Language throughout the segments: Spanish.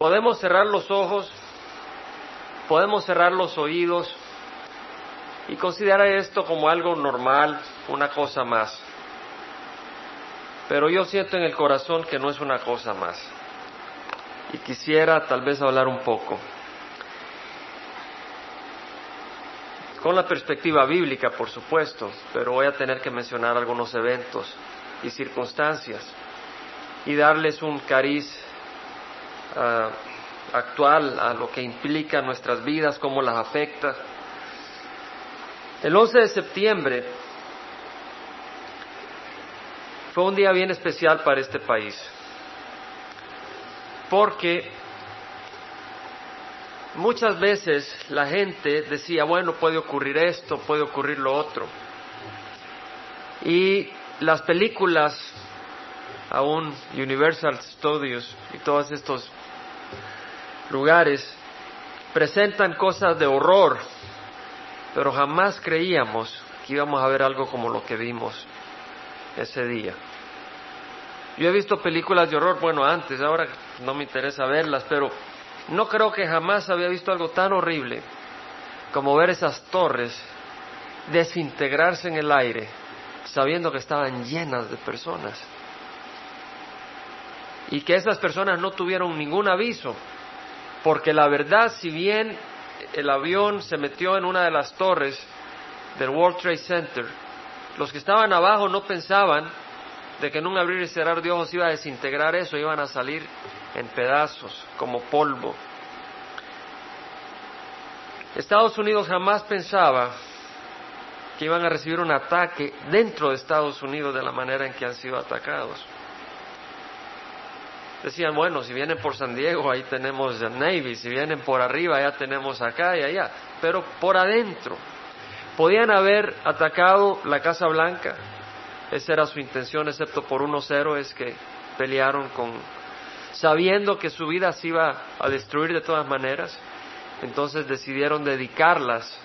Podemos cerrar los ojos, podemos cerrar los oídos y considerar esto como algo normal, una cosa más. Pero yo siento en el corazón que no es una cosa más. Y quisiera tal vez hablar un poco. Con la perspectiva bíblica, por supuesto, pero voy a tener que mencionar algunos eventos y circunstancias y darles un cariz ah, actual a lo que implica nuestras vidas, cómo las afecta. El 11 de septiembre fue un día bien especial para este país, porque muchas veces la gente decía, bueno, puede ocurrir esto, puede ocurrir lo otro. Y las películas, aún Universal Studios y todos estos lugares, presentan cosas de horror, pero jamás creíamos que íbamos a ver algo como lo que vimos ese día. Yo he visto películas de horror, bueno, antes, ahora no me interesa verlas, pero no creo que jamás había visto algo tan horrible como ver esas torres desintegrarse en el aire, sabiendo que estaban llenas de personas. Y que esas personas no tuvieron ningún aviso, porque la verdad, si bien el avión se metió en una de las torres del World Trade Center, los que estaban abajo no pensaban de que en un abrir y cerrar de ojos iba a desintegrar eso, iban a salir en pedazos, como polvo. Estados Unidos jamás pensaba que iban a recibir un ataque dentro de Estados Unidos de la manera en que han sido atacados. Decían, bueno, si vienen por San Diego, ahí tenemos el Navy, si vienen por arriba, ya tenemos acá y allá, pero por adentro. Podían haber atacado la Casa Blanca, esa era su intención, excepto por unos héroes que pelearon con, sabiendo que su vida se iba a destruir de todas maneras. Entonces decidieron dedicarlas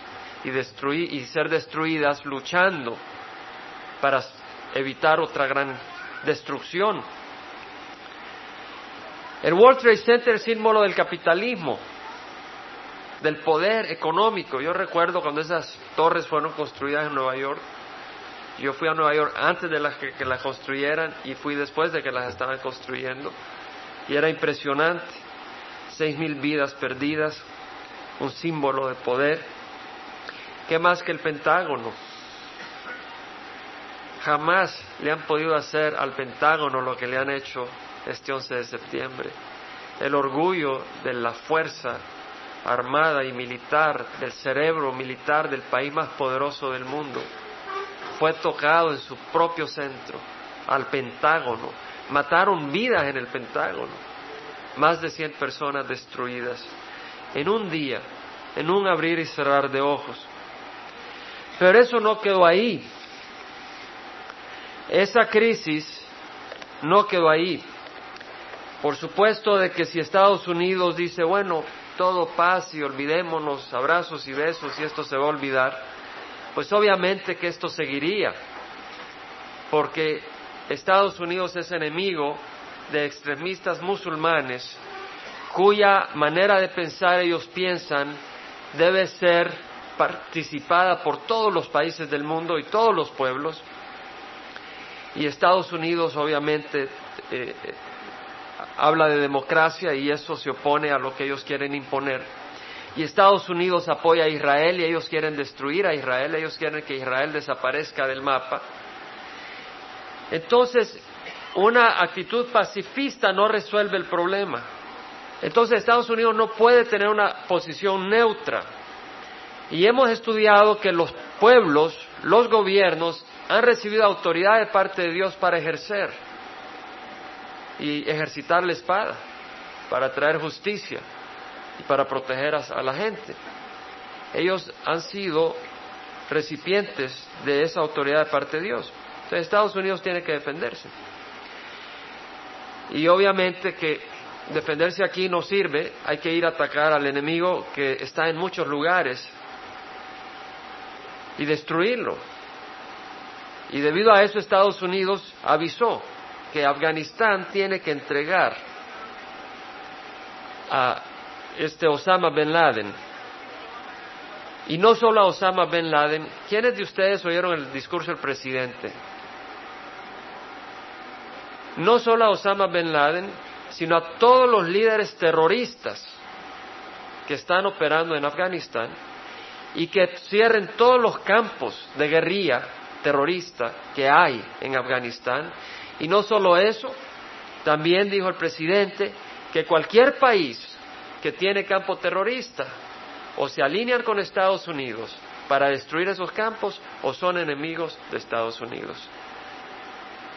y destruir y ser destruidas luchando para evitar otra gran destrucción. El World Trade Center es símbolo del capitalismo, del poder económico. Yo recuerdo cuando esas torres fueron construidas en Nueva York, yo fui a Nueva York antes de las que, las construyeran y fui después de que las estaban construyendo. Y era impresionante. Seis mil vidas perdidas, un símbolo de poder. ¿Qué más que el Pentágono? Jamás le han podido hacer al Pentágono lo que le han hecho este 11 de septiembre. El orgullo de la fuerza armada y militar, del cerebro militar del país más poderoso del mundo fue tocado en su propio centro, al Pentágono. Mataron vidas en el Pentágono. Más de 100 personas destruidas. En un día, en un abrir y cerrar de ojos. Pero eso no quedó ahí. Esa crisis no quedó ahí. Por supuesto de que si Estados Unidos dice, bueno, todo paz y olvidémonos, abrazos y besos y esto se va a olvidar, pues obviamente que esto seguiría, porque Estados Unidos es enemigo de extremistas musulmanes cuya manera de pensar ellos piensan debe ser participada por todos los países del mundo y todos los pueblos. Y Estados Unidos obviamente eh, habla de democracia y eso se opone a lo que ellos quieren imponer y Estados Unidos apoya a Israel y ellos quieren destruir a Israel, ellos quieren que Israel desaparezca del mapa. Entonces, una actitud pacifista no resuelve el problema. Entonces, Estados Unidos no puede tener una posición neutra. Y hemos estudiado que los pueblos, los gobiernos, han recibido autoridad de parte de Dios para ejercer y ejercitar la espada, para traer justicia y para proteger a, la gente. Ellos han sido recipientes de esa autoridad de parte de Dios. Entonces Estados Unidos tiene que defenderse. Y obviamente que defenderse aquí no sirve, hay que ir a atacar al enemigo que está en muchos lugares y destruirlo. Y debido a eso Estados Unidos avisó que Afganistán tiene que entregar a este Osama bin Laden. Y no solo a Osama bin Laden, ¿quiénes de ustedes oyeron el discurso del presidente? No solo a Osama bin Laden, sino a todos los líderes terroristas que están operando en Afganistán y que cierren todos los campos de guerrilla terrorista que hay en Afganistán. Y no solo eso, también dijo el presidente que cualquier país que tiene campo terrorista o se alinean con Estados Unidos para destruir esos campos o son enemigos de Estados Unidos.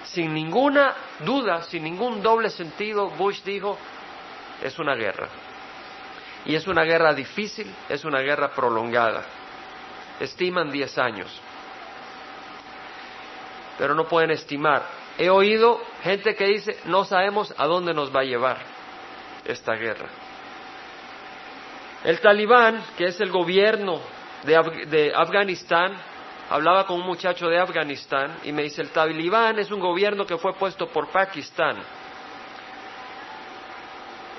Sin ninguna duda, sin ningún doble sentido, Bush dijo, es una guerra. Y es una guerra difícil, es una guerra prolongada. Estiman 10 años. Pero no pueden estimar. He oído gente que dice, no sabemos a dónde nos va a llevar esta guerra. El talibán, que es el gobierno de, Afganistán, hablaba con un muchacho de Afganistán y me dice, el talibán es un gobierno que fue puesto por Pakistán.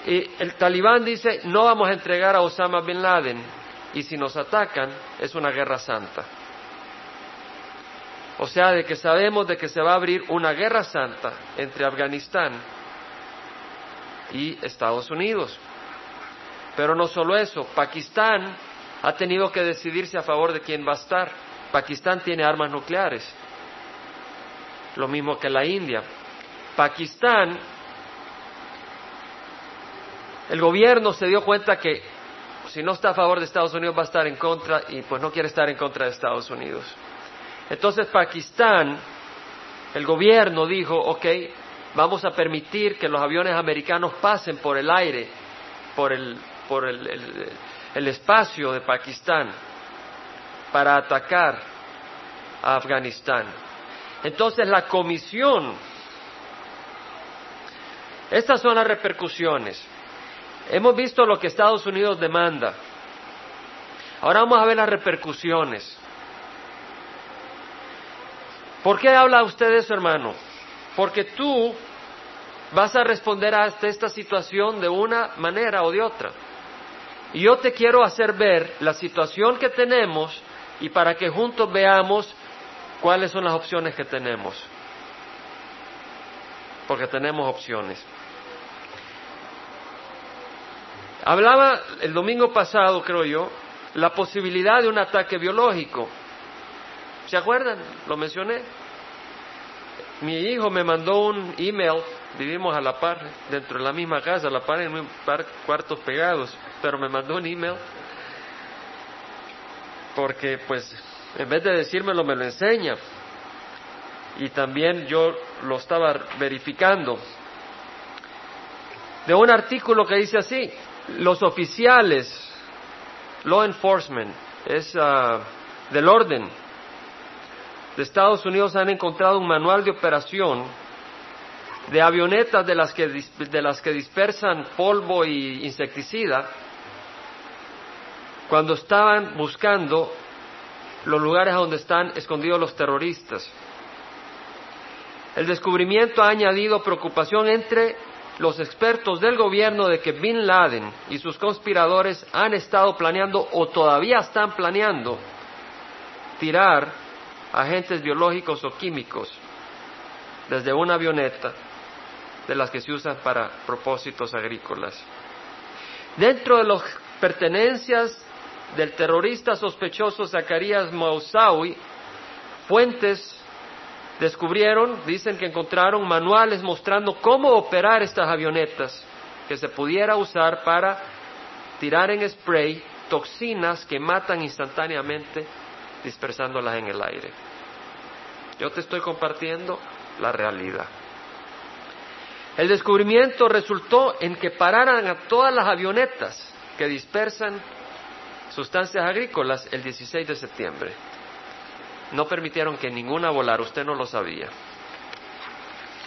Y el talibán dice, no vamos a entregar a Osama bin Laden y si nos atacan es una guerra santa. O sea, de que sabemos de que se va a abrir una guerra santa entre Afganistán y Estados Unidos. Pero no solo eso, Pakistán ha tenido que decidirse a favor de quién va a estar. Pakistán tiene armas nucleares, lo mismo que la India. Pakistán, el gobierno se dio cuenta que si no está a favor de Estados Unidos va a estar en contra y pues no quiere estar en contra de Estados Unidos. Entonces Pakistán, el gobierno dijo, ok, vamos a permitir que los aviones americanos pasen por el aire, por el, por el, espacio de Pakistán para atacar a Afganistán. Entonces la comisión, estas son las repercusiones. Hemos visto lo que Estados Unidos demanda. Ahora vamos a ver las repercusiones. ¿Por qué habla usted de eso, hermano? Porque tú vas a responder a esta situación de una manera o de otra. Y yo te quiero hacer ver la situación que tenemos y para que juntos veamos cuáles son las opciones que tenemos. Porque tenemos opciones. Hablaba el domingo pasado, creo yo, la posibilidad de un ataque biológico. ¿Se acuerdan? Lo mencioné. Mi hijo me mandó un email, vivimos a la par, dentro de la misma casa, a la par en un par cuartos pegados, pero me mandó un email porque pues en vez de decírmelo me lo enseña y también yo lo estaba verificando de un artículo que dice así los oficiales law enforcement es ah, del orden Estados Unidos han encontrado un manual de operación de avionetas de las que, de las que dispersan polvo y insecticida cuando estaban buscando los lugares donde están escondidos los terroristas. El descubrimiento ha añadido preocupación entre los expertos del gobierno de que Bin Laden y sus conspiradores han estado planeando o todavía están planeando tirar agentes biológicos o químicos desde una avioneta de las que se usan para propósitos agrícolas. Dentro de las pertenencias del terrorista sospechoso Zacarías Mausawi, fuentes descubrieron, dicen que encontraron manuales mostrando cómo operar estas avionetas que se pudiera usar para tirar en spray toxinas que matan instantáneamente dispersándolas en el aire. Yo te estoy compartiendo la realidad. El descubrimiento resultó en que pararan a todas las avionetas que dispersan sustancias agrícolas el 16 de septiembre. No permitieron que ninguna volara, usted no lo sabía.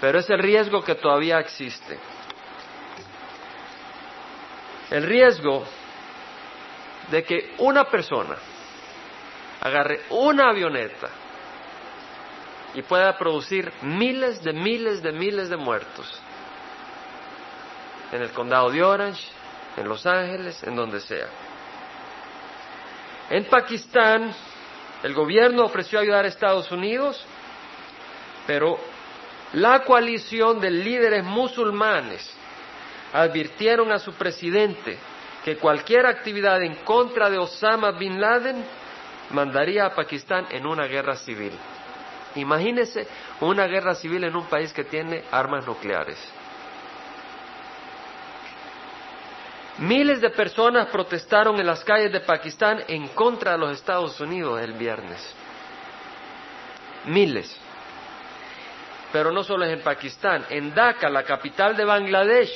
Pero es el riesgo que todavía existe. El riesgo de que una persona agarre una avioneta y pueda producir miles de miles de miles de muertos en el condado de Orange, en Los Ángeles, en donde sea. En Pakistán, el gobierno ofreció ayudar a Estados Unidos, pero la coalición de líderes musulmanes advirtieron a su presidente que cualquier actividad en contra de Osama bin Laden mandaría a Pakistán en una guerra civil. Imagínese una guerra civil en un país que tiene armas nucleares. Miles de personas protestaron en las calles de Pakistán en contra de los Estados Unidos el viernes. Miles. Pero no solo es en Pakistán, en Dhaka, la capital de Bangladesh,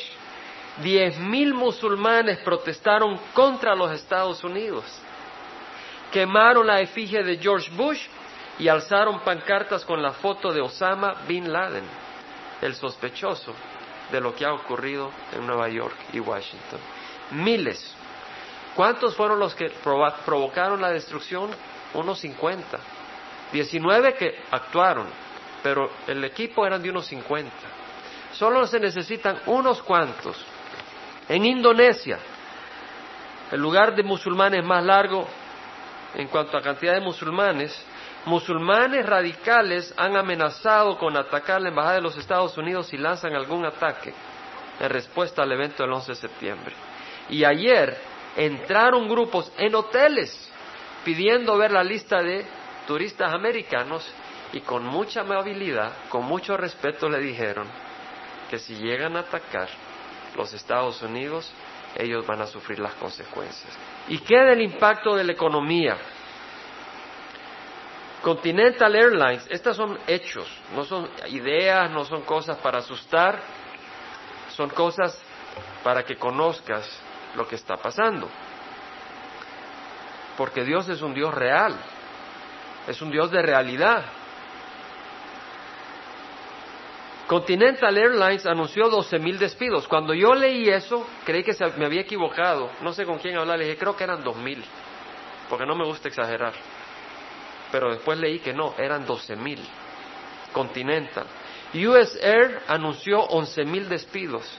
diez mil musulmanes protestaron contra los Estados Unidos. Quemaron la efigie de George Bush y alzaron pancartas con la foto de Osama bin Laden, el sospechoso de lo que ha ocurrido en Nueva York y Washington. Miles. ¿Cuántos fueron los que provocaron la destrucción? Unos 50. 19 que actuaron, pero el equipo eran de unos 50. Solo se necesitan unos cuantos. En Indonesia, el lugar de musulmanes más largo en cuanto a cantidad de musulmanes, musulmanes radicales han amenazado con atacar la embajada de los Estados Unidos si lanzan algún ataque en respuesta al evento del 11 de septiembre. Y ayer entraron grupos en hoteles pidiendo ver la lista de turistas americanos y con mucha amabilidad, con mucho respeto le dijeron que si llegan a atacar los Estados Unidos, ellos van a sufrir las consecuencias. ¿Y qué del impacto de la economía? Continental Airlines, estas son hechos, no son ideas, no son cosas para asustar, son cosas para que conozcas lo que está pasando. Porque Dios es un Dios real, es un Dios de realidad. Continental Airlines anunció 12 mil despidos. Cuando yo leí eso, creí que me había equivocado. No sé con quién hablar, le dije, creo que eran dos mil, porque no me gusta exagerar pero después leí que no, eran 12 mil. Continental. US Air anunció 11 mil despidos.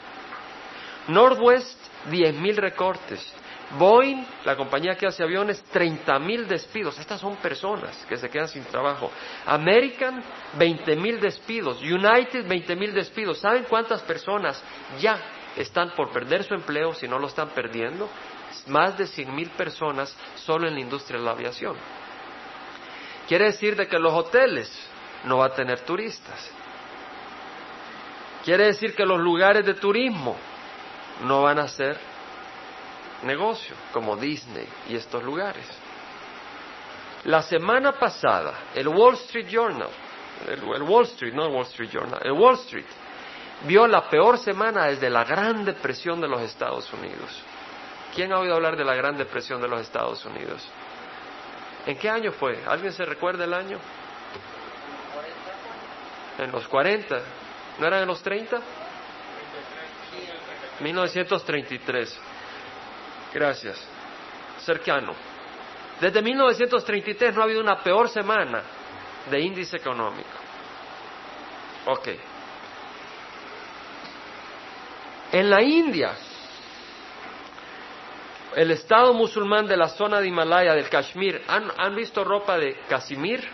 Northwest, 10 mil recortes. Boeing, la compañía que hace aviones, 30 mil despidos. Estas son personas que se quedan sin trabajo. American, 20 mil despidos. United, 20 mil despidos. ¿Saben cuántas personas ya están por perder su empleo si no lo están perdiendo? Más de 100 mil personas solo en la industria de la aviación. Quiere decir de que los hoteles no va a tener turistas. Quiere decir que los lugares de turismo no van a ser negocio, como Disney y estos lugares. La semana pasada, el Wall Street Journal, el, Wall Street, no el Wall Street Journal, el Wall Street, vio la peor semana desde la Gran Depresión de los Estados Unidos. ¿Quién ha oído hablar de la Gran Depresión de los Estados Unidos? ¿En qué año fue? ¿Alguien se recuerda el año? En los 40. ¿No eran en los 30? 1933. Gracias. Cercano. Desde 1933 no ha habido una peor semana de índice económico. Ok. En la India, el Estado musulmán de la zona de Himalaya, del Kashmir, ¿han, visto ropa de Kashmir?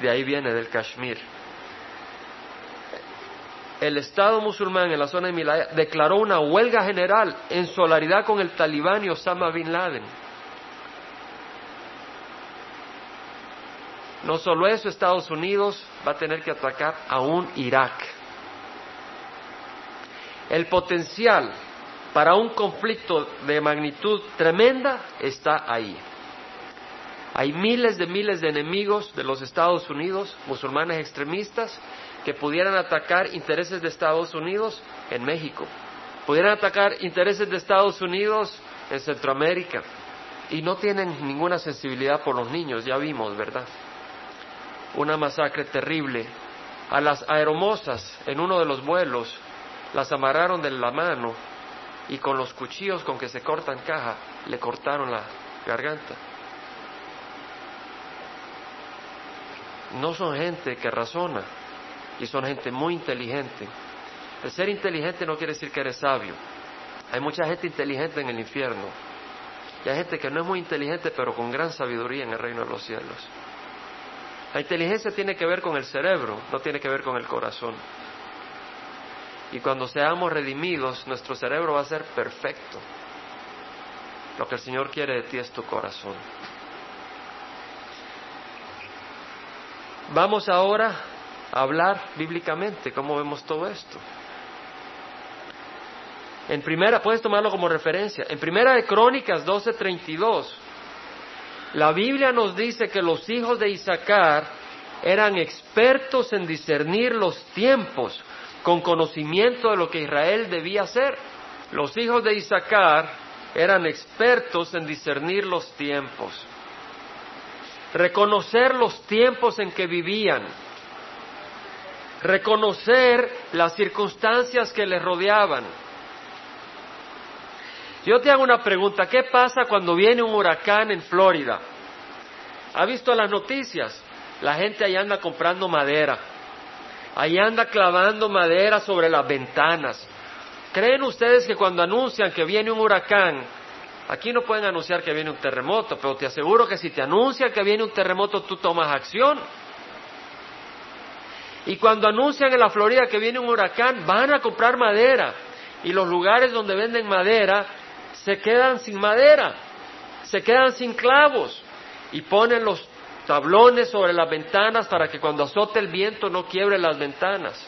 De ahí viene, del Kashmir. El Estado musulmán en la zona de Himalaya declaró una huelga general en solidaridad con el talibán y Osama bin Laden. No solo eso, Estados Unidos va a tener que atacar a un Irak. El potencial para un conflicto de magnitud tremenda está ahí. Hay miles de miles de enemigos de los Estados Unidos, musulmanes extremistas, que pudieran atacar intereses de Estados Unidos en México, pudieran atacar intereses de Estados Unidos en Centroamérica, y no tienen ninguna sensibilidad por los niños, ya vimos, ¿verdad? Una masacre terrible. A las aeromosas en uno de los vuelos las amarraron de la mano y con los cuchillos con que se cortan caja le cortaron la garganta. No son gente que razona y son gente muy inteligente. El ser inteligente no quiere decir que eres sabio. Hay mucha gente inteligente en el infierno. Y hay gente que no es muy inteligente, pero con gran sabiduría en el reino de los cielos. La inteligencia tiene que ver con el cerebro, no tiene que ver con el corazón. Y cuando seamos redimidos, nuestro cerebro va a ser perfecto. Lo que el Señor quiere de ti es tu corazón. Vamos ahora hablar bíblicamente cómo vemos todo esto. En primera, puedes tomarlo como referencia. En primera de Crónicas 12:32, la Biblia nos dice que los hijos de Isaacar eran expertos en discernir los tiempos con conocimiento de lo que Israel debía hacer. Los hijos de Isaacar eran expertos en discernir los tiempos, reconocer los tiempos en que vivían, reconocer las circunstancias que les rodeaban. Yo te hago una pregunta, ¿qué pasa cuando viene un huracán en Florida? ¿Ha visto las noticias? La gente ahí anda comprando madera, ahí anda clavando madera sobre las ventanas. ¿Creen ustedes que cuando anuncian que viene un huracán, aquí no pueden anunciar que viene un terremoto, pero te aseguro que si te anuncian que viene un terremoto, tú tomas acción? Y cuando anuncian en la Florida que viene un huracán, van a comprar madera. Y los lugares donde venden madera se quedan sin madera, se quedan sin clavos. Y ponen los tablones sobre las ventanas para que cuando azote el viento no quiebre las ventanas.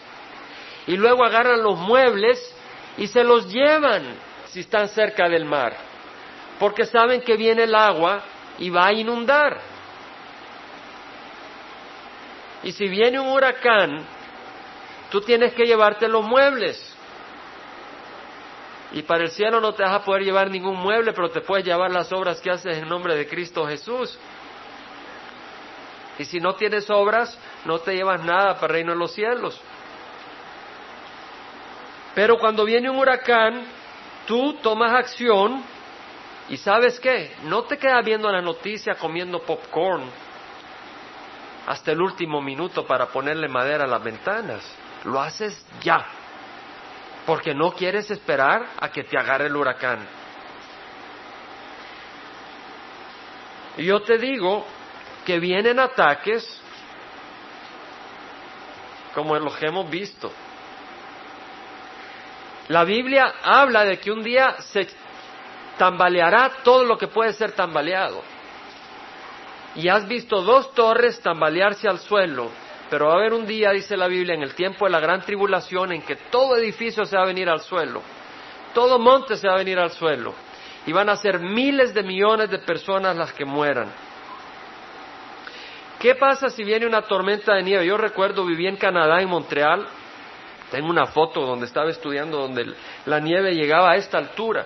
Y luego agarran los muebles y se los llevan si están cerca del mar, porque saben que viene el agua y va a inundar. Y si viene un huracán, tú tienes que llevarte los muebles. Y para el cielo no te vas a poder llevar ningún mueble, pero te puedes llevar las obras que haces en nombre de Cristo Jesús. Y si no tienes obras, no te llevas nada para el reino de los cielos. Pero cuando viene un huracán, tú tomas acción y sabes qué, no te quedas viendo la noticia comiendo popcorn hasta el último minuto para ponerle madera a las ventanas. Lo haces ya, porque no quieres esperar a que te agarre el huracán. Y yo te digo que vienen ataques como los que hemos visto. La Biblia habla de que un día se tambaleará todo lo que puede ser tambaleado. Y has visto dos torres tambalearse al suelo, pero va a haber un día, dice la Biblia, en el tiempo de la gran tribulación, en que todo edificio se va a venir al suelo, todo monte se va a venir al suelo, y van a ser miles de millones de personas las que mueran. ¿Qué pasa si viene una tormenta de nieve? Yo recuerdo, viví en Canadá, en Montreal, tengo una foto donde estaba estudiando, donde la nieve llegaba a esta altura.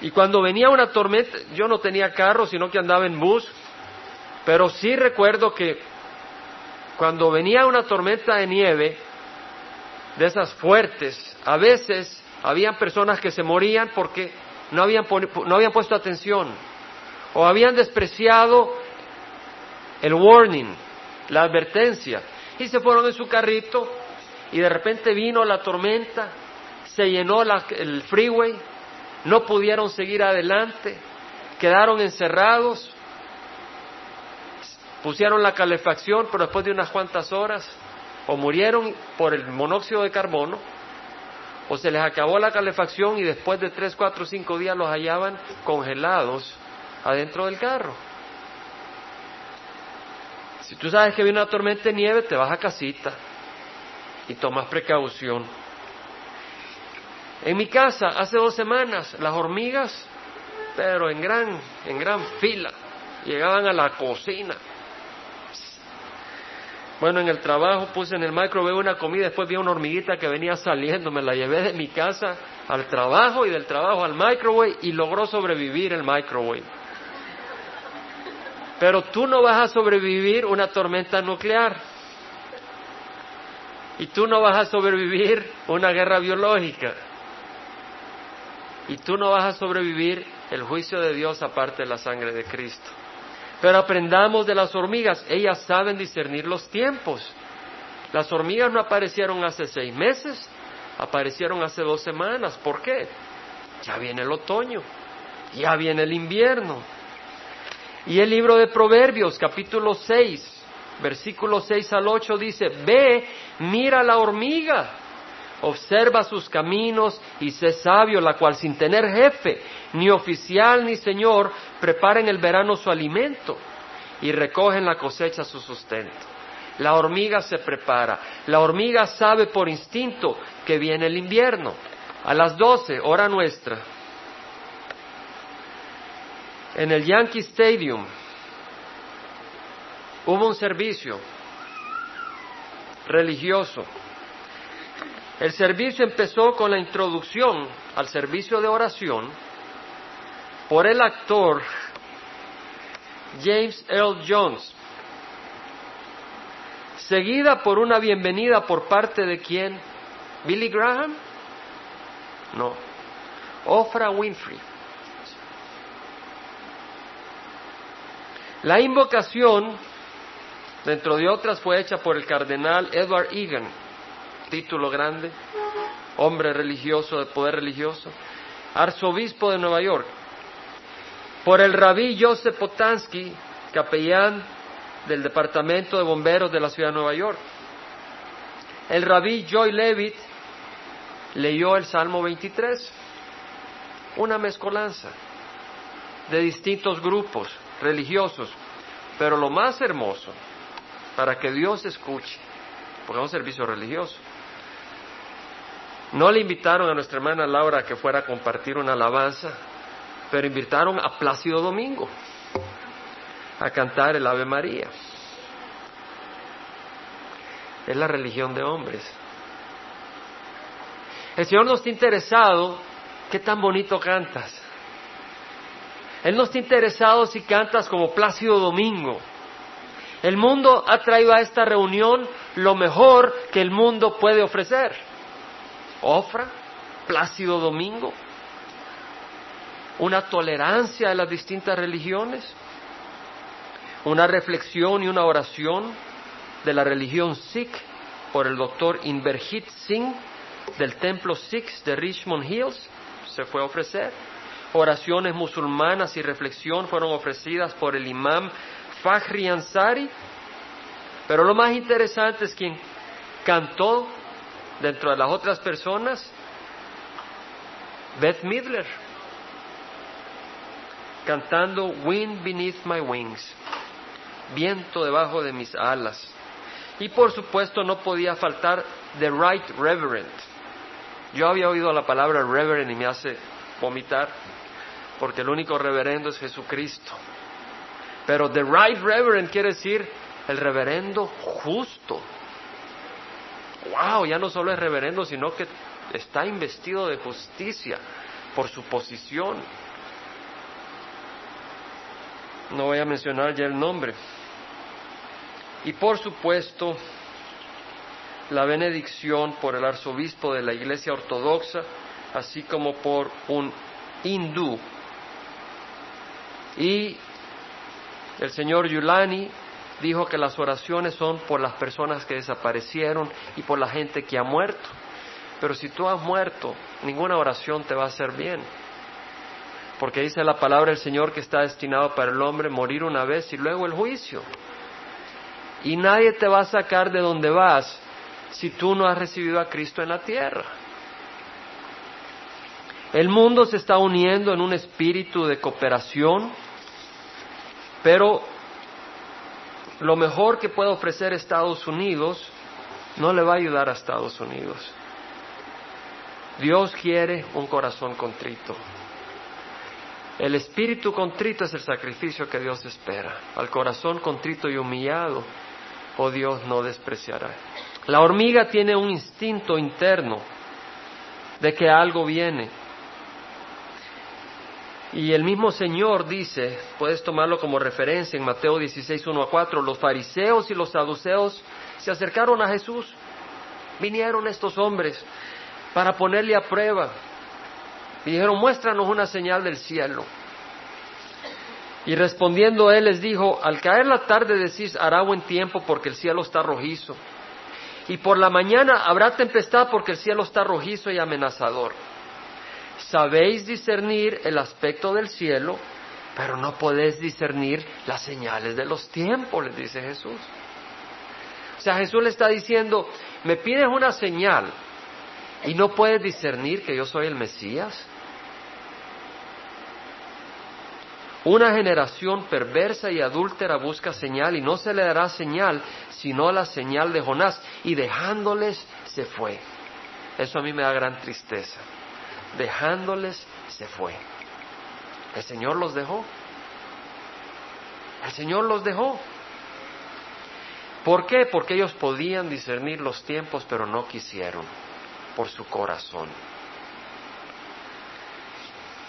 Y cuando venía una tormenta, yo no tenía carro, sino que andaba en bus, pero sí recuerdo que cuando venía una tormenta de nieve, de esas fuertes, a veces habían personas que se morían porque no habían, no puesto atención. O habían despreciado el warning, la advertencia, y se fueron en su carrito y de repente vino la tormenta, se llenó el freeway no pudieron seguir adelante, quedaron encerrados, pusieron la calefacción, pero después de unas cuantas horas, o murieron por el monóxido de carbono, o se les acabó la calefacción y después de tres, cuatro, cinco días los hallaban congelados adentro del carro. Si tú sabes que viene una tormenta de nieve, te vas a casita y tomas precaución. En mi casa, hace dos semanas, las hormigas, pero en gran, en gran fila, llegaban a la cocina. Bueno, en el trabajo puse en el microwave una comida, después vi una hormiguita que venía saliendo, me la llevé de mi casa al trabajo y del trabajo al microwave y logró sobrevivir el microwave. Pero tú no vas a sobrevivir una tormenta nuclear. Y tú no vas a sobrevivir una guerra biológica. Y tú no vas a sobrevivir el juicio de Dios aparte de la sangre de Cristo. Pero aprendamos de las hormigas, ellas saben discernir los tiempos. Las hormigas no aparecieron hace seis meses, aparecieron hace dos semanas. ¿Por qué? Ya viene el otoño, ya viene el invierno. Y el libro de Proverbios, capítulo 6, versículo 6 al 8 dice, ve, mira la hormiga, observa sus caminos y sé sabio, la cual sin tener jefe, ni oficial ni señor, prepara en el verano su alimento y recoge en la cosecha su sustento. La hormiga se prepara. La hormiga sabe por instinto que viene el invierno. A las doce, hora nuestra, en el Yankee Stadium hubo un servicio religioso. El servicio empezó con la introducción al servicio de oración por el actor James Earl Jones, seguida por una bienvenida por parte de quién? Billy Graham? No. Ofra Winfrey. La invocación, dentro de otras, fue hecha por el cardenal Edward Egan, título grande, hombre religioso de poder religioso, arzobispo de Nueva York, por el rabí Joseph Potansky, capellán del Departamento de Bomberos de la Ciudad de Nueva York. El rabí Joy Levitt leyó el Salmo 23, una mezcolanza de distintos grupos religiosos, pero lo más hermoso, para que Dios escuche, porque es un servicio religioso. No le invitaron a nuestra hermana Laura a que fuera a compartir una alabanza, pero invitaron a Plácido Domingo a cantar el Ave María. Es la religión de hombres. El Señor no está interesado qué tan bonito cantas. Él no está interesado si cantas como Plácido Domingo. El mundo ha traído a esta reunión lo mejor que el mundo puede ofrecer. Ofra, Plácido Domingo, una tolerancia a las distintas religiones, una reflexión y una oración de la religión Sikh por el doctor Inverjit Singh del templo Sikh de Richmond Hills se fue a ofrecer. Oraciones musulmanas y reflexión fueron ofrecidas por el imam Fahri Ansari. Pero lo más interesante es quien cantó dentro de las otras personas, Beth Midler, cantando Wind Beneath My Wings, viento debajo de mis alas. Y por supuesto no podía faltar The Right Reverend. Yo había oído la palabra reverend y me hace vomitar, porque el único reverendo es Jesucristo. Pero The Right Reverend quiere decir el reverendo justo. Wow, ya no solo es reverendo, sino que está investido de justicia por su posición. No voy a mencionar ya el nombre. Y por supuesto, la benedicción por el arzobispo de la Iglesia Ortodoxa, así como por un hindú. Y el señor Yulani dijo que las oraciones son por las personas que desaparecieron y por la gente que ha muerto. Pero si tú has muerto, ninguna oración te va a hacer bien. Porque dice la palabra del Señor que está destinado para el hombre morir una vez y luego el juicio. Y nadie te va a sacar de donde vas si tú no has recibido a Cristo en la tierra. El mundo se está uniendo en un espíritu de cooperación, pero lo mejor que puede ofrecer Estados Unidos no le va a ayudar a Estados Unidos. Dios quiere un corazón contrito. El espíritu contrito es el sacrificio que Dios espera. Al corazón contrito y humillado, oh Dios no despreciará. La hormiga tiene un instinto interno de que algo viene. Y el mismo Señor dice, puedes tomarlo como referencia en Mateo 16, 1 a 4, los fariseos y los saduceos se acercaron a Jesús. Vinieron estos hombres para ponerle a prueba. Y dijeron, muéstranos una señal del cielo. Y respondiendo él les dijo, al caer la tarde decís, hará buen tiempo porque el cielo está rojizo. Y por la mañana habrá tempestad porque el cielo está rojizo y amenazador. Sabéis discernir el aspecto del cielo, pero no podéis discernir las señales de los tiempos, les dice Jesús. O sea, Jesús le está diciendo, me pides una señal y no puedes discernir que yo soy el Mesías. Una generación perversa y adúltera busca señal y no se le dará señal sino la señal de Jonás y dejándoles se fue. Eso a mí me da gran tristeza. Dejándoles se fue. El Señor los dejó. El Señor los dejó. ¿Por qué? Porque ellos podían discernir los tiempos, pero no quisieron, por su corazón.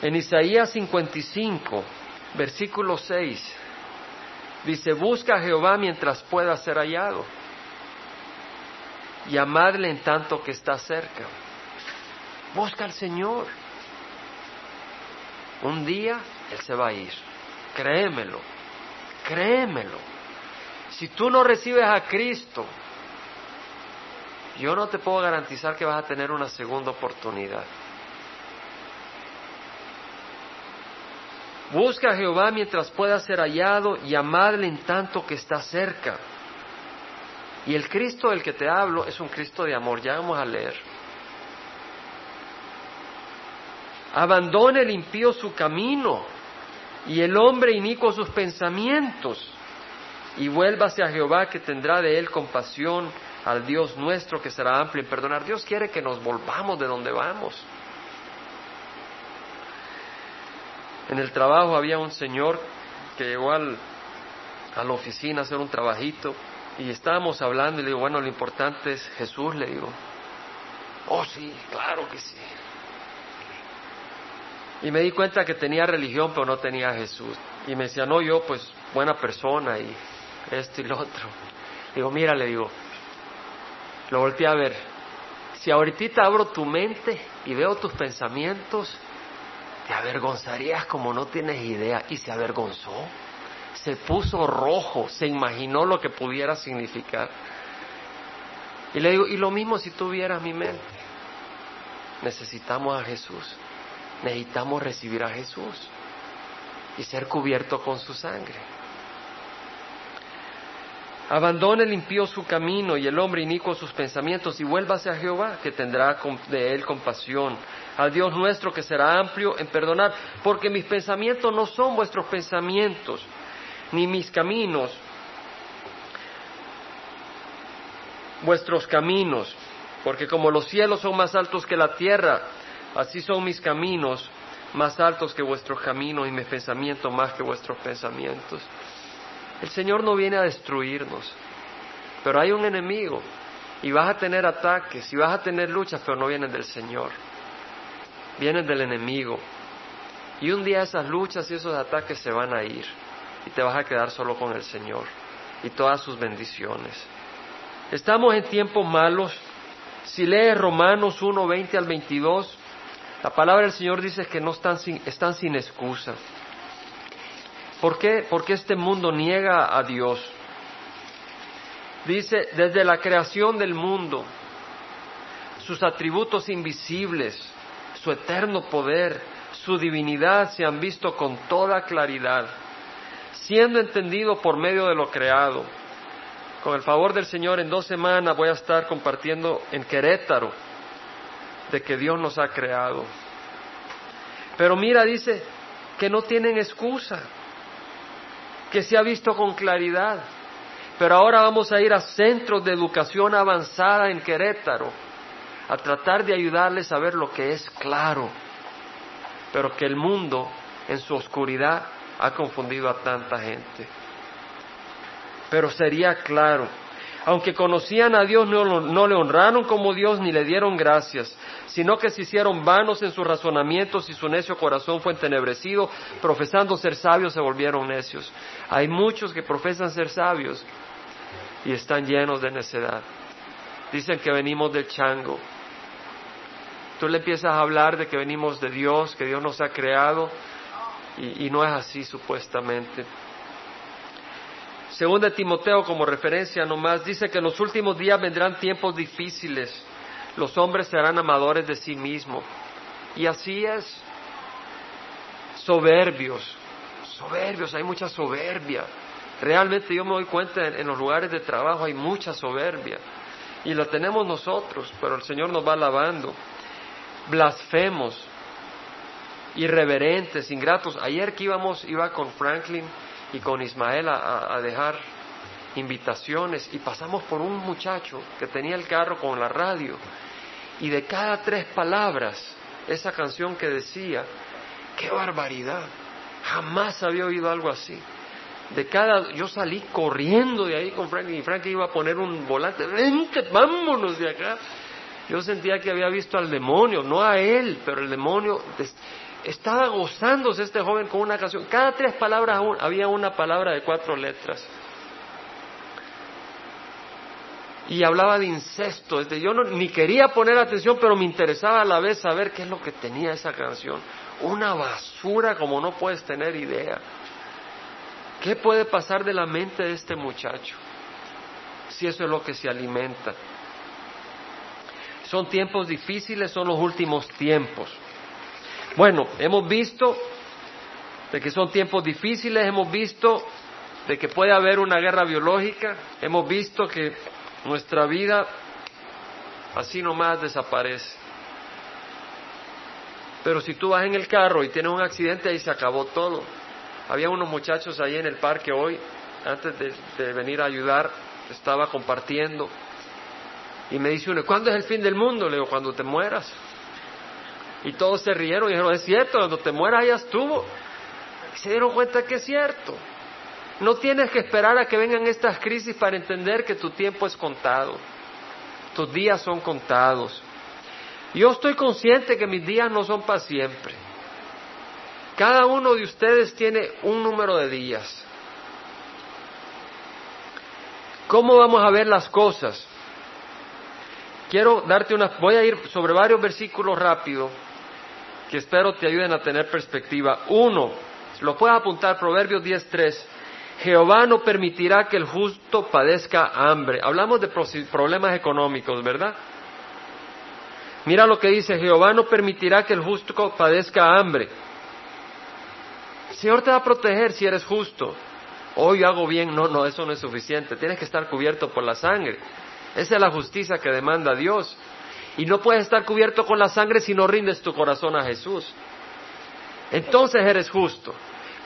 En Isaías 55, versículo 6, dice, busca a Jehová mientras pueda ser hallado, y amadle en tanto que está cerca. Busca al Señor. Un día Él se va a ir. Créemelo, créemelo. Si tú no recibes a Cristo, yo no te puedo garantizar que vas a tener una segunda oportunidad. Busca a Jehová mientras pueda ser hallado y en tanto que está cerca. Y el Cristo del que te hablo es un Cristo de amor. Ya vamos a leer. Abandone el impío su camino y el hombre inicuo sus pensamientos y vuélvase a Jehová que tendrá de él compasión, al Dios nuestro que será amplio en perdonar. Dios quiere que nos volvamos de donde vamos. En el trabajo había un señor que llegó al, a la oficina a hacer un trabajito y estábamos hablando y le digo, bueno, lo importante es Jesús, le digo. Oh, sí, claro que sí. Y me di cuenta que tenía religión, pero no tenía Jesús. Y me decía, no, yo pues buena persona y esto y lo otro. Digo, mira, le digo, lo volteé a ver. Si ahorita abro tu mente y veo tus pensamientos, te avergonzarías como no tienes idea. Y se avergonzó. Se puso rojo, se imaginó lo que pudiera significar. Y le digo, y lo mismo si tuvieras mi mente. Necesitamos a Jesús. Necesitamos recibir a Jesús y ser cubierto con su sangre. Abandone el impío su camino y el hombre inicuo sus pensamientos y vuélvase a Jehová, que tendrá de él compasión, al Dios nuestro que será amplio en perdonar, porque mis pensamientos no son vuestros pensamientos, ni mis caminos vuestros caminos, porque como los cielos son más altos que la tierra, así son mis caminos más altos que vuestros caminos y mis pensamientos más que vuestros pensamientos. El Señor no viene a destruirnos, pero hay un enemigo y vas a tener ataques y vas a tener luchas, pero no vienen del Señor, vienen del enemigo. Y un día esas luchas y esos ataques se van a ir y te vas a quedar solo con el Señor y todas sus bendiciones. Estamos en tiempos malos. Si lees Romanos 1, 20 al 22, la palabra del Señor dice que no están sin, están sin excusa. ¿Por qué? Porque este mundo niega a Dios. Dice, desde la creación del mundo, sus atributos invisibles, su eterno poder, su divinidad se han visto con toda claridad, siendo entendido por medio de lo creado. Con el favor del Señor, en dos semanas voy a estar compartiendo en Querétaro de que Dios nos ha creado. Pero mira, dice que no tienen excusa que se ha visto con claridad. Pero ahora vamos a ir a centros de educación avanzada en Querétaro a tratar de ayudarles a ver lo que es claro, pero que el mundo en su oscuridad ha confundido a tanta gente. Pero sería claro aunque conocían a Dios, no, le honraron como Dios ni le dieron gracias, sino que se hicieron vanos en sus razonamientos y su necio corazón fue entenebrecido, profesando ser sabios se volvieron necios. Hay muchos que profesan ser sabios y están llenos de necedad. Dicen que venimos del chango. Tú le empiezas a hablar de que venimos de Dios, que Dios nos ha creado, y no es así supuestamente. Según de Timoteo, como referencia nomás, dice que en los últimos días vendrán tiempos difíciles. Los hombres serán amadores de sí mismos. Y así es. Soberbios. Soberbios, hay mucha soberbia. Realmente yo me doy cuenta en, en los lugares de trabajo hay mucha soberbia. Y la tenemos nosotros, pero el Señor nos va lavando. Blasfemos, irreverentes, ingratos. Ayer que íbamos, iba con Franklin y con Ismael a, a, dejar invitaciones y pasamos por un muchacho que tenía el carro con la radio y de cada tres palabras esa canción que decía, qué barbaridad, jamás había oído algo así. De cada, yo salí corriendo de ahí con Franklin y Franklin iba a poner un volante, vente, vámonos de acá. Yo sentía que había visto al demonio, no a él, pero el demonio estaba gozándose este joven con una canción. Cada tres palabras había una palabra de cuatro letras. Y hablaba de incesto. Yo no, ni quería poner atención, pero me interesaba a la vez saber qué es lo que tenía esa canción. Una basura como no puedes tener idea. ¿Qué puede pasar de la mente de este muchacho? Si eso es lo que se alimenta. Son tiempos difíciles, son los últimos tiempos. Bueno, hemos visto de que son tiempos difíciles, hemos visto de que puede haber una guerra biológica, hemos visto que nuestra vida así nomás desaparece. Pero si tú vas en el carro y tienes un accidente, ahí se acabó todo. Había unos muchachos ahí en el parque hoy, antes de, de venir a ayudar, estaba compartiendo. Y me dice uno, ¿cuándo es el fin del mundo? Le digo, cuando te mueras. Y todos se rieron y dijeron, es cierto, cuando te mueras ya estuvo. Y se dieron cuenta que es cierto. No tienes que esperar a que vengan estas crisis para entender que tu tiempo es contado. Tus días son contados. Yo estoy consciente que mis días no son para siempre. Cada uno de ustedes tiene un número de días. ¿Cómo vamos a ver las cosas? Quiero darte una, voy a ir sobre varios versículos rápido que espero te ayuden a tener perspectiva. Uno, lo puedes apuntar, Proverbios 10.3. Jehová no permitirá que el justo padezca hambre. Hablamos de problemas económicos, ¿verdad? Mira lo que dice, Jehová no permitirá que el justo padezca hambre. El Señor te va a proteger si eres justo. Hoy hago bien, no, no, eso no es suficiente. Tienes que estar cubierto por la sangre. Esa es la justicia que demanda Dios. Y no puedes estar cubierto con la sangre si no rindes tu corazón a Jesús. Entonces eres justo.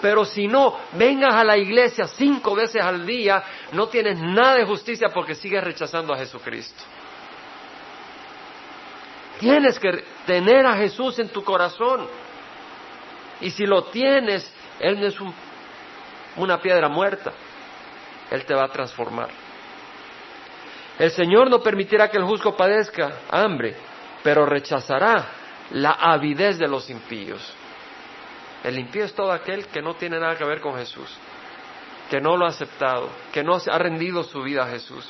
Pero si no, vengas a la iglesia cinco veces al día, no tienes nada de justicia porque sigues rechazando a Jesucristo. Tienes que tener a Jesús en tu corazón. Y si lo tienes, Él no es una piedra muerta. Él te va a transformar. El Señor no permitirá que el justo padezca hambre, pero rechazará la avidez de los impíos. El impío es todo aquel que no tiene nada que ver con Jesús, que no lo ha aceptado, que no ha rendido su vida a Jesús.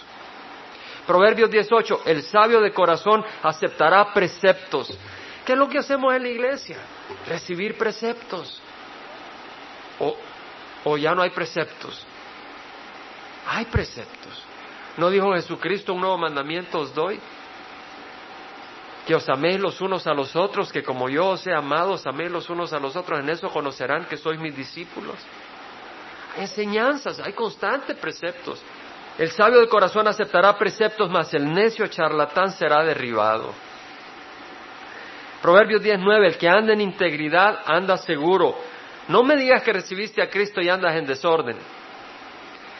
Proverbios 18, el sabio de corazón aceptará preceptos. ¿Qué es lo que hacemos en la iglesia? Recibir preceptos. O, o ya no hay preceptos. Hay preceptos. ¿No dijo Jesucristo un nuevo mandamiento os doy? que os améis los unos a los otros, que como yo os he amado, os améis los unos a los otros, en eso conocerán que sois mis discípulos. Hay enseñanzas, hay constantes preceptos. El sabio de corazón aceptará preceptos, mas el necio charlatán será derribado. Proverbios 19, el que anda en integridad anda seguro. No me digas que recibiste a Cristo y andas en desorden.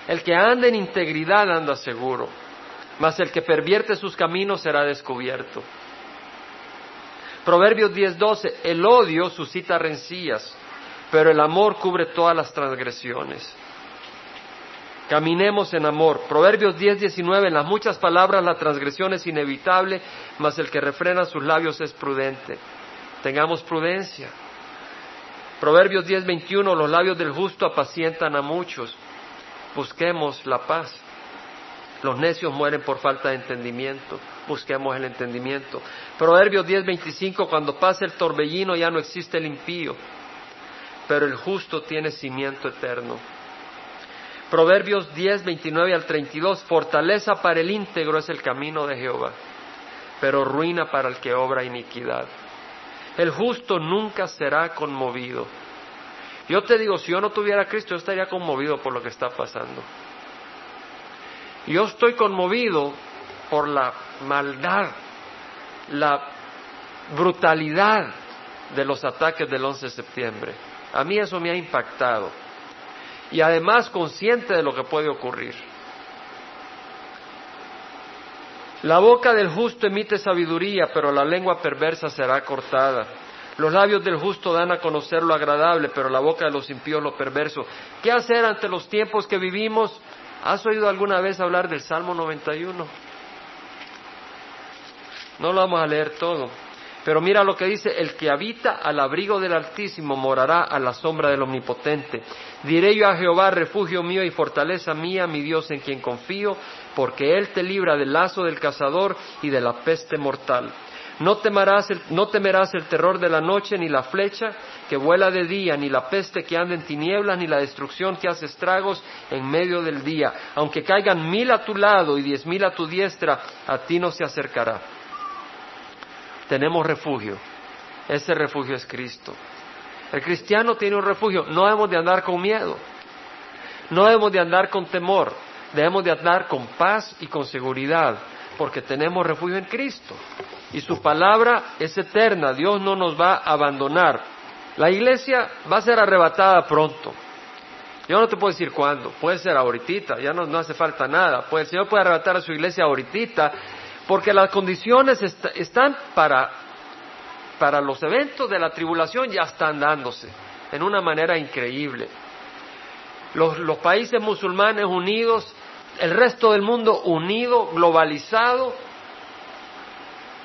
El que anda en integridad anda seguro, mas el que pervierte sus caminos será descubierto. Proverbios 10:12, el odio suscita rencillas, pero el amor cubre todas las transgresiones. Caminemos en amor. Proverbios 10:19, en las muchas palabras la transgresión es inevitable, mas el que refrena sus labios es prudente. Tengamos prudencia. Proverbios 10:21, los labios del justo apacientan a muchos. Busquemos la paz. Los necios mueren por falta de entendimiento. Busquemos el entendimiento. Proverbios 10:25, cuando pase el torbellino ya no existe el impío, pero el justo tiene cimiento eterno. Proverbios 10, 29 al 32, fortaleza para el íntegro es el camino de Jehová, pero ruina para el que obra iniquidad. El justo nunca será conmovido. Yo te digo, si yo no tuviera Cristo, yo estaría conmovido por lo que está pasando. Yo estoy conmovido por la maldad, la brutalidad de los ataques del 11 de septiembre. A mí eso me ha impactado. Y además consciente de lo que puede ocurrir. La boca del justo emite sabiduría, pero la lengua perversa será cortada. Los labios del justo dan a conocer lo agradable, pero la boca de los impíos lo perverso. ¿Qué hacer ante los tiempos que vivimos? ¿Has oído alguna vez hablar del Salmo 91? No lo vamos a leer todo. Pero mira lo que dice, el que habita al abrigo del Altísimo morará a la sombra del Omnipotente. Diré yo a Jehová, refugio mío y fortaleza mía, mi Dios en quien confío, porque Él te libra del lazo del cazador y de la peste mortal. No temerás, el, no temerás el terror de la noche, ni la flecha que vuela de día, ni la peste que anda en tinieblas, ni la destrucción que hace estragos en medio del día. Aunque caigan mil a tu lado y diez mil a tu diestra, a ti no se acercará tenemos refugio. Ese refugio es Cristo. El cristiano tiene un refugio. No debemos de andar con miedo. No debemos de andar con temor. Debemos de andar con paz y con seguridad, porque tenemos refugio en Cristo. Y su palabra es eterna. Dios no nos va a abandonar. La iglesia va a ser arrebatada pronto. Yo no te puedo decir cuándo. Puede ser ahorita. Ya no, hace falta nada. Pues el Señor puede arrebatar a su iglesia ahorita porque las condiciones están para, para los eventos de la tribulación ya están dándose en una manera increíble. Los, los países musulmanes unidos, el resto del mundo unido, globalizado,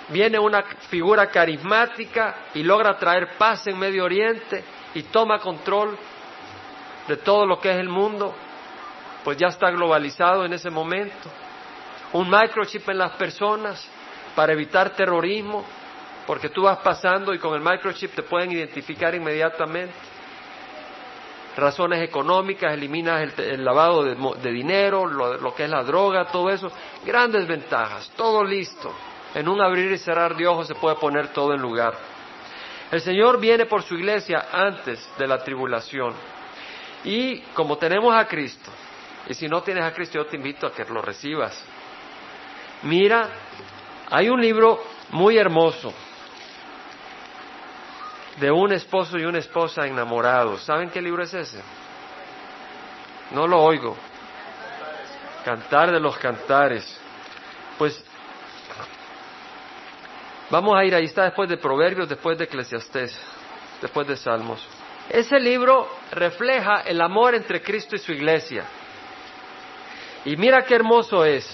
viene una figura carismática y logra traer paz en Medio Oriente y toma control de todo lo que es el mundo, pues ya está globalizado en ese momento un microchip en las personas para evitar terrorismo, porque tú vas pasando y con el microchip te pueden identificar inmediatamente. Razones económicas, eliminas el, lavado de, dinero, lo, que es la droga, todo eso. Grandes ventajas, todo listo. En un abrir y cerrar de ojos se puede poner todo en lugar. El Señor viene por su iglesia antes de la tribulación. Y como tenemos a Cristo, y si no tienes a Cristo, yo te invito a que lo recibas Mira, hay un libro muy hermoso de un esposo y una esposa enamorados. ¿Saben qué libro es ese? No lo oigo. Cantar de los cantares. Pues vamos a ir ahí, está después de Proverbios, después de Eclesiastés, después de Salmos. Ese libro refleja el amor entre Cristo y su iglesia. Y mira qué hermoso es.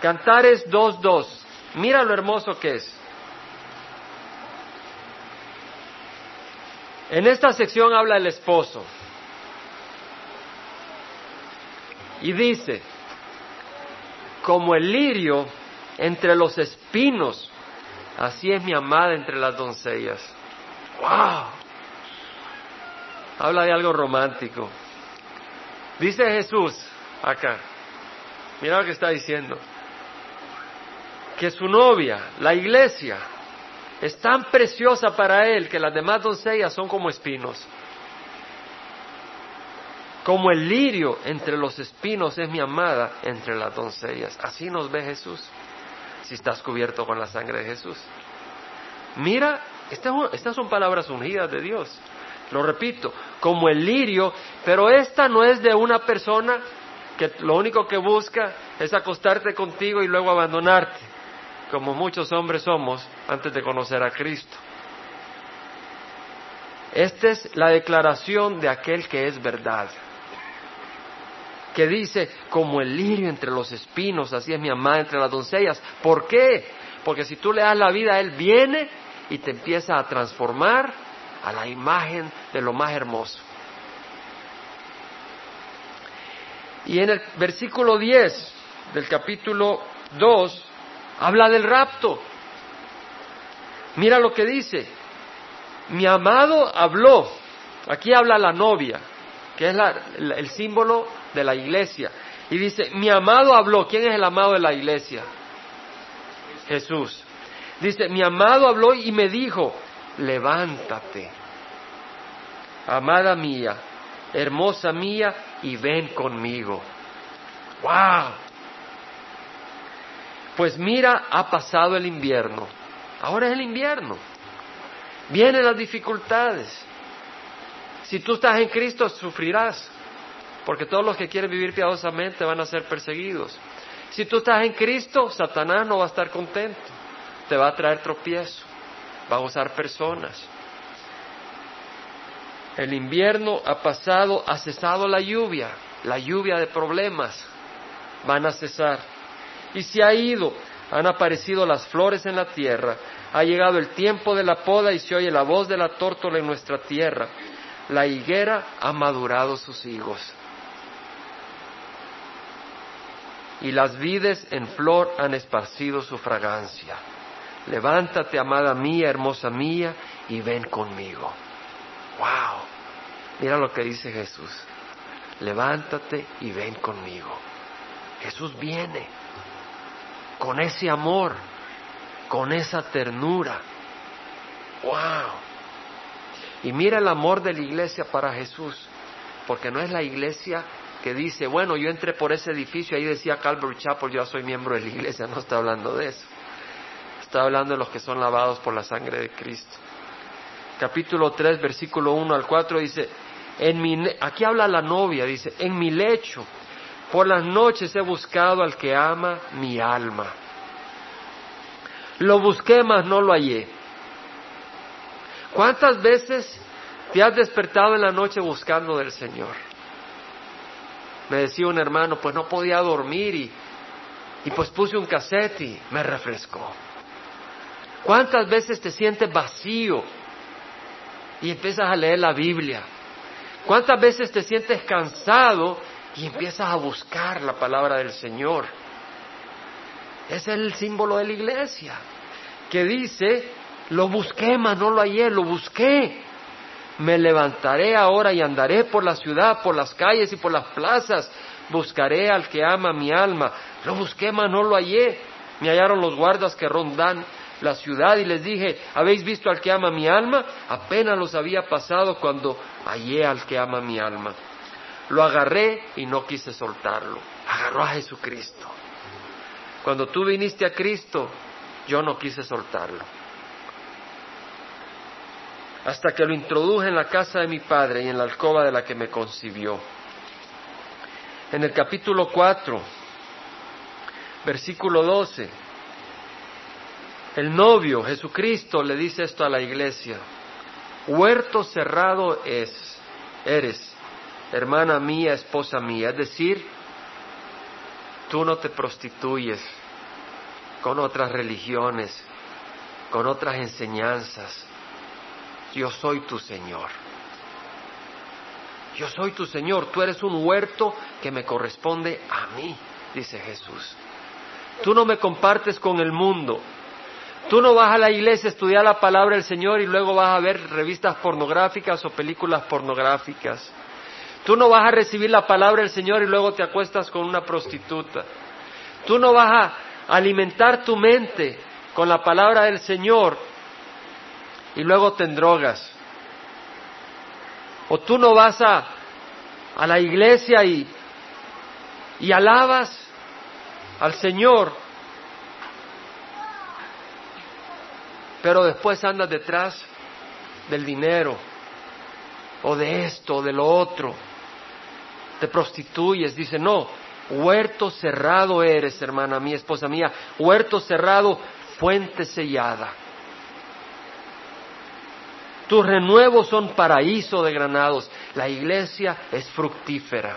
Cantares 2.2. Mira lo hermoso que es. En esta sección habla el esposo. Y dice, como el lirio entre los espinos, así es mi amada entre las doncellas. ¡Wow! Habla de algo romántico. Dice Jesús acá, mira lo que está diciendo que su novia, la iglesia, es tan preciosa para él que las demás doncellas son como espinos. Como el lirio entre los espinos es mi amada entre las doncellas. Así nos ve Jesús, si estás cubierto con la sangre de Jesús. Mira, estas son palabras ungidas de Dios. Lo repito, como el lirio, pero esta no es de una persona que lo único que busca es acostarte contigo y luego abandonarte como muchos hombres somos antes de conocer a Cristo. Esta es la declaración de aquel que es verdad, que dice, como el lirio entre los espinos, así es mi amada entre las doncellas. ¿Por qué? Porque si tú le das la vida, Él viene y te empieza a transformar a la imagen de lo más hermoso. Y en el versículo 10 del capítulo 2 habla del rapto. Mira lo que dice. Mi amado habló, aquí habla la novia, que es el símbolo de la iglesia. Y dice, mi amado habló. ¿Quién es el amado de la iglesia? Jesús. Dice, mi amado habló y me dijo, levántate, amada mía, hermosa mía, y ven conmigo. ¡Wow! Pues mira, ha pasado el invierno. Ahora es el invierno. Vienen las dificultades. Si tú estás en Cristo, sufrirás. Porque todos los que quieren vivir piadosamente van a ser perseguidos. Si tú estás en Cristo, Satanás no va a estar contento. Te va a traer tropiezo. Va a usar personas. El invierno ha pasado, ha cesado la lluvia, la lluvia de problemas van a cesar. Y se ha ido, han aparecido las flores en la tierra, ha llegado el tiempo de la poda y se oye la voz de la tórtola en nuestra tierra. La higuera ha madurado sus higos. Y las vides en flor han esparcido su fragancia. Levántate, amada mía, hermosa mía, y ven conmigo. ¡Wow! Mira lo que dice Jesús. Levántate y ven conmigo. Jesús viene con ese amor, con esa ternura. ¡Wow! Y mira el amor de la iglesia para Jesús, porque no es la iglesia que dice, bueno, yo entré por ese edificio, ahí decía Calvary Chapel, yo soy miembro de la iglesia, no está hablando de eso. Está hablando de los que son lavados por la sangre de Cristo. Capítulo 3, versículo 1 al 4 dice, en mi, aquí habla la novia, dice, en mi lecho, por las noches he buscado al que ama mi alma. Lo busqué, mas no lo hallé. ¿Cuántas veces te has despertado en la noche buscando del Señor? Me decía un hermano, pues no podía dormir y, y pues puse un cassette y me refrescó. ¿Cuántas veces te sientes vacío y empiezas a leer la Biblia? ¿Cuántas veces te sientes cansado y empiezas a buscar la palabra del Señor? Es el símbolo de la iglesia, que dice, lo busqué, mas no lo hallé, lo busqué. Me levantaré ahora y andaré por la ciudad, por las calles y por las plazas. Buscaré al que ama mi alma. Lo busqué, mas no lo hallé. Me hallaron los guardas que rondan la ciudad y les dije, ¿habéis visto al que ama mi alma? Apenas los había pasado cuando hallé al que ama mi alma. Lo agarré y no quise soltarlo. Agarró a Jesucristo. Cuando tú viniste a Cristo, yo no quise soltarlo. Hasta que lo introduje en la casa de mi padre y en la alcoba de la que me concibió. En el capítulo 4, versículo 12, el novio, Jesucristo, le dice esto a la iglesia. Huerto cerrado es, eres, hermana mía, esposa mía. Es decir, tú no te prostituyes con otras religiones, con otras enseñanzas. Yo soy tu Señor. Yo soy tu Señor. Tú eres un huerto que me corresponde a mí, dice Jesús. Tú no me compartes con el mundo. Tú no vas a la iglesia a estudiar la palabra del Señor y luego vas a ver revistas pornográficas o películas pornográficas. Tú no vas a recibir la palabra del Señor y luego te acuestas con una prostituta. Tú no vas a alimentar tu mente con la palabra del Señor y luego te drogas. O tú no vas a, a la iglesia y, y alabas al Señor pero después andas detrás del dinero o de esto o de lo otro. Te prostituyes, dice, no, huerto cerrado eres, hermana mía, esposa mía, huerto cerrado, fuente sellada. Tus renuevos son paraíso de granados, la iglesia es fructífera.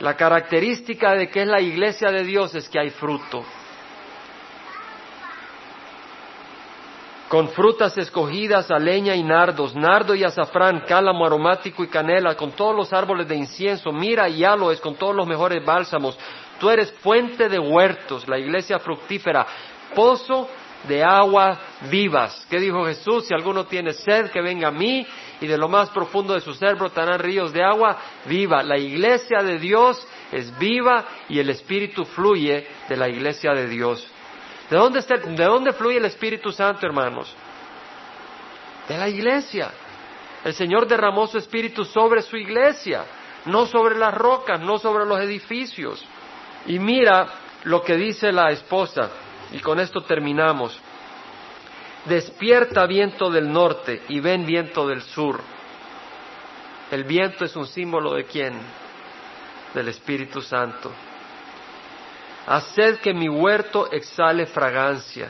La característica de que es la iglesia de Dios es que hay fruto. con frutas escogidas, a leña y nardos, nardo y azafrán, cálamo aromático y canela, con todos los árboles de incienso, mira y aloes, con todos los mejores bálsamos. Tú eres fuente de huertos, la iglesia fructífera, pozo de agua vivas. ¿Qué dijo Jesús? Si alguno tiene sed, que venga a mí y de lo más profundo de su ser brotarán ríos de agua viva. La iglesia de Dios es viva y el Espíritu fluye de la iglesia de Dios. ¿De dónde, ¿De dónde fluye el Espíritu Santo, hermanos? De la iglesia. El Señor derramó su Espíritu sobre su iglesia, no sobre las rocas, no sobre los edificios. Y mira lo que dice la esposa, y con esto terminamos. Despierta viento del norte y ven viento del sur. El viento es un símbolo de quién? Del Espíritu Santo. Haced que mi huerto exhale fragancia.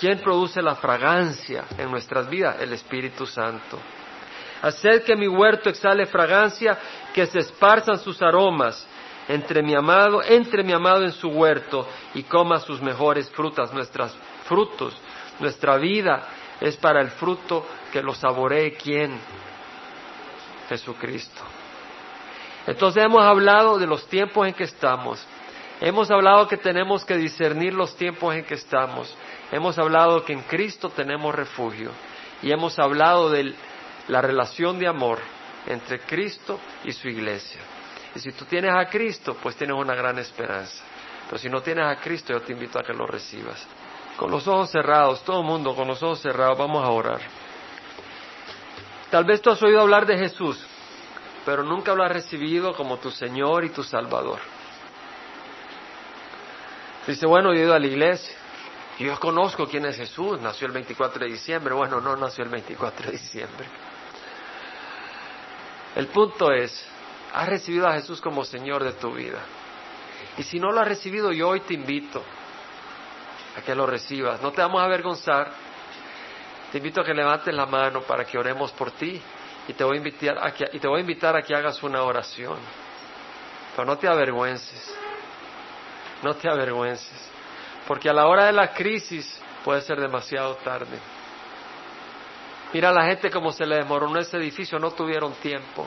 ¿Quién produce la fragancia en nuestras vidas? El Espíritu Santo. Haced que mi huerto exhale fragancia, que se esparzan sus aromas entre mi amado, entre mi amado en su huerto y coma sus mejores frutas, nuestras frutos, nuestra vida es para el fruto que lo saboree quién? Jesucristo. Entonces hemos hablado de los tiempos en que estamos. Hemos hablado que tenemos que discernir los tiempos en que estamos. Hemos hablado que en Cristo tenemos refugio. Y hemos hablado de la relación de amor entre Cristo y su iglesia. Y si tú tienes a Cristo, pues tienes una gran esperanza. Pero si no tienes a Cristo, yo te invito a que lo recibas. Con los ojos cerrados, todo el mundo con los ojos cerrados, vamos a orar. Tal vez tú has oído hablar de Jesús, pero nunca lo has recibido como tu Señor y tu Salvador. Dice, bueno, yo he ido a la iglesia, yo conozco quién es Jesús, nació el 24 de diciembre, bueno, no nació el 24 de diciembre. El punto es, has recibido a Jesús como Señor de tu vida. Y si no lo has recibido, yo hoy te invito a que lo recibas. No te vamos a avergonzar. Te invito a que levantes la mano para que oremos por ti y te voy a invitar a que, y te voy a, invitar a que hagas una oración. Pero no te avergüences. No te avergüences. Porque a la hora de la crisis puede ser demasiado tarde. Mira a la gente como se le desmoronó ese edificio, no tuvieron tiempo.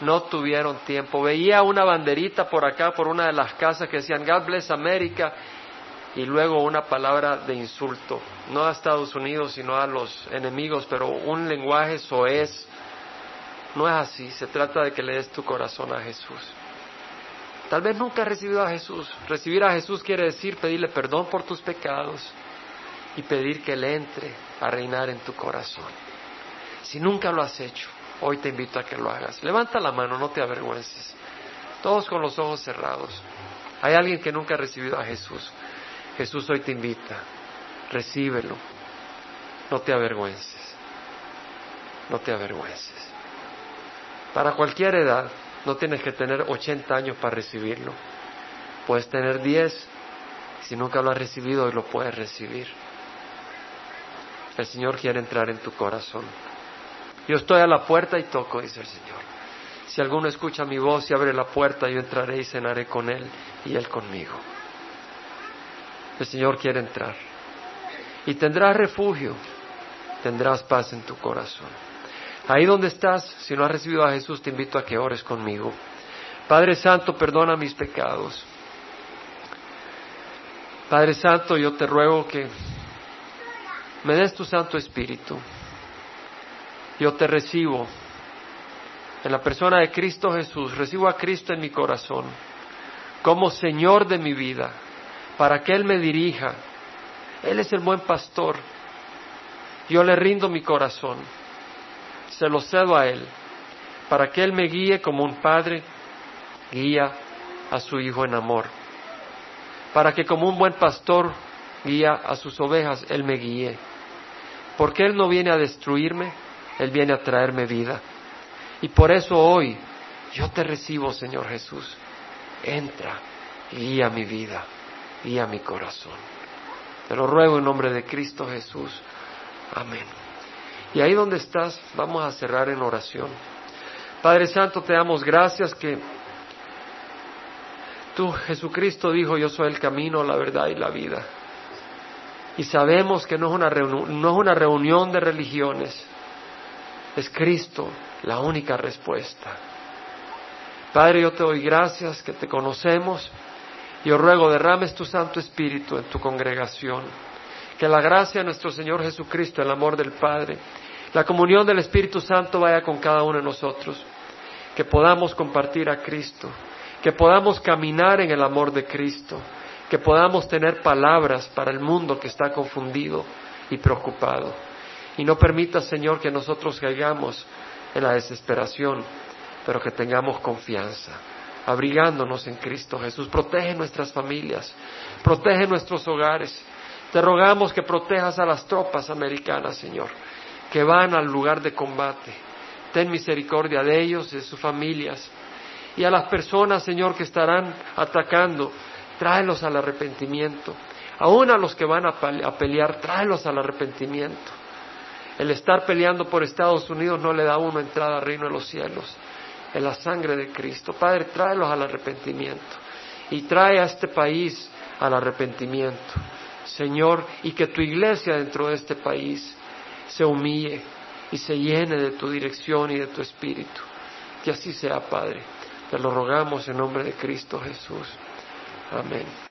No tuvieron tiempo. Veía una banderita por acá, por una de las casas que decían God bless America y luego una palabra de insulto, no a Estados Unidos, sino a los enemigos, pero un lenguaje soez. No es así, se trata de que le des tu corazón a Jesús. Tal vez nunca has recibido a Jesús. Recibir a Jesús quiere decir pedirle perdón por tus pecados y pedir que Él entre a reinar en tu corazón. Si nunca lo has hecho, hoy te invito a que lo hagas. Levanta la mano, no te avergüences. Todos con los ojos cerrados. Hay alguien que nunca ha recibido a Jesús. Jesús hoy te invita, recíbelo, no te avergüences, no te avergüences. Para cualquier edad, no tienes que tener 80 años para recibirlo. Puedes tener 10, si nunca lo has recibido, hoy lo puedes recibir. El Señor quiere entrar en tu corazón. Yo estoy a la puerta y toco, dice el Señor. Si alguno escucha mi voz y abre la puerta, yo entraré y cenaré con Él y Él conmigo. El Señor quiere entrar. Y tendrás refugio, tendrás paz en tu corazón. Ahí donde estás, si no has recibido a Jesús, te invito a que ores conmigo. Padre Santo, perdona mis pecados. Padre Santo, yo te ruego que me des tu Santo Espíritu. Yo te recibo en la persona de Cristo Jesús. Recibo a Cristo en mi corazón como Señor de mi vida para que Él me dirija. Él es el buen pastor. Yo le rindo mi corazón, se lo cedo a Él, para que Él me guíe como un padre guía a su hijo en amor, para que como un buen pastor guía a sus ovejas, Él me guíe. Porque Él no viene a destruirme, Él viene a traerme vida. Y por eso hoy yo te recibo, Señor Jesús. Entra, guía mi vida a mi corazón. Te lo ruego en nombre de Cristo Jesús. Amén. Y ahí donde estás, vamos a cerrar en oración. Padre Santo, te damos gracias que tú, Jesucristo, dijo, yo soy el camino, la verdad y la vida. Y sabemos que no es una, no es una reunión de religiones, es Cristo la única respuesta. Padre, yo te doy gracias que te conocemos Yo ruego, derrames tu Santo Espíritu en tu congregación. Que la gracia de nuestro Señor Jesucristo, el amor del Padre, la comunión del Espíritu Santo vaya con cada uno de nosotros. Que podamos compartir a Cristo. Que podamos caminar en el amor de Cristo. Que podamos tener palabras para el mundo que está confundido y preocupado. Y no permita, Señor, que nosotros caigamos en la desesperación, pero que tengamos confianza abrigándonos en Cristo Jesús. Protege nuestras familias, protege nuestros hogares. Te rogamos que protejas a las tropas americanas, Señor, que van al lugar de combate. Ten misericordia de ellos, de sus familias. Y a las personas, Señor, que estarán atacando, tráelos al arrepentimiento. Aún a los que van a pelear, tráelos al arrepentimiento. El estar peleando por Estados Unidos no le da a uno entrada al reino de los cielos en la sangre de Cristo. Padre, tráelos al arrepentimiento y trae a este país al arrepentimiento. Señor, y que tu iglesia dentro de este país se humille y se llene de tu dirección y de tu espíritu. Que así sea, Padre. Te lo rogamos en nombre de Cristo Jesús. Amén.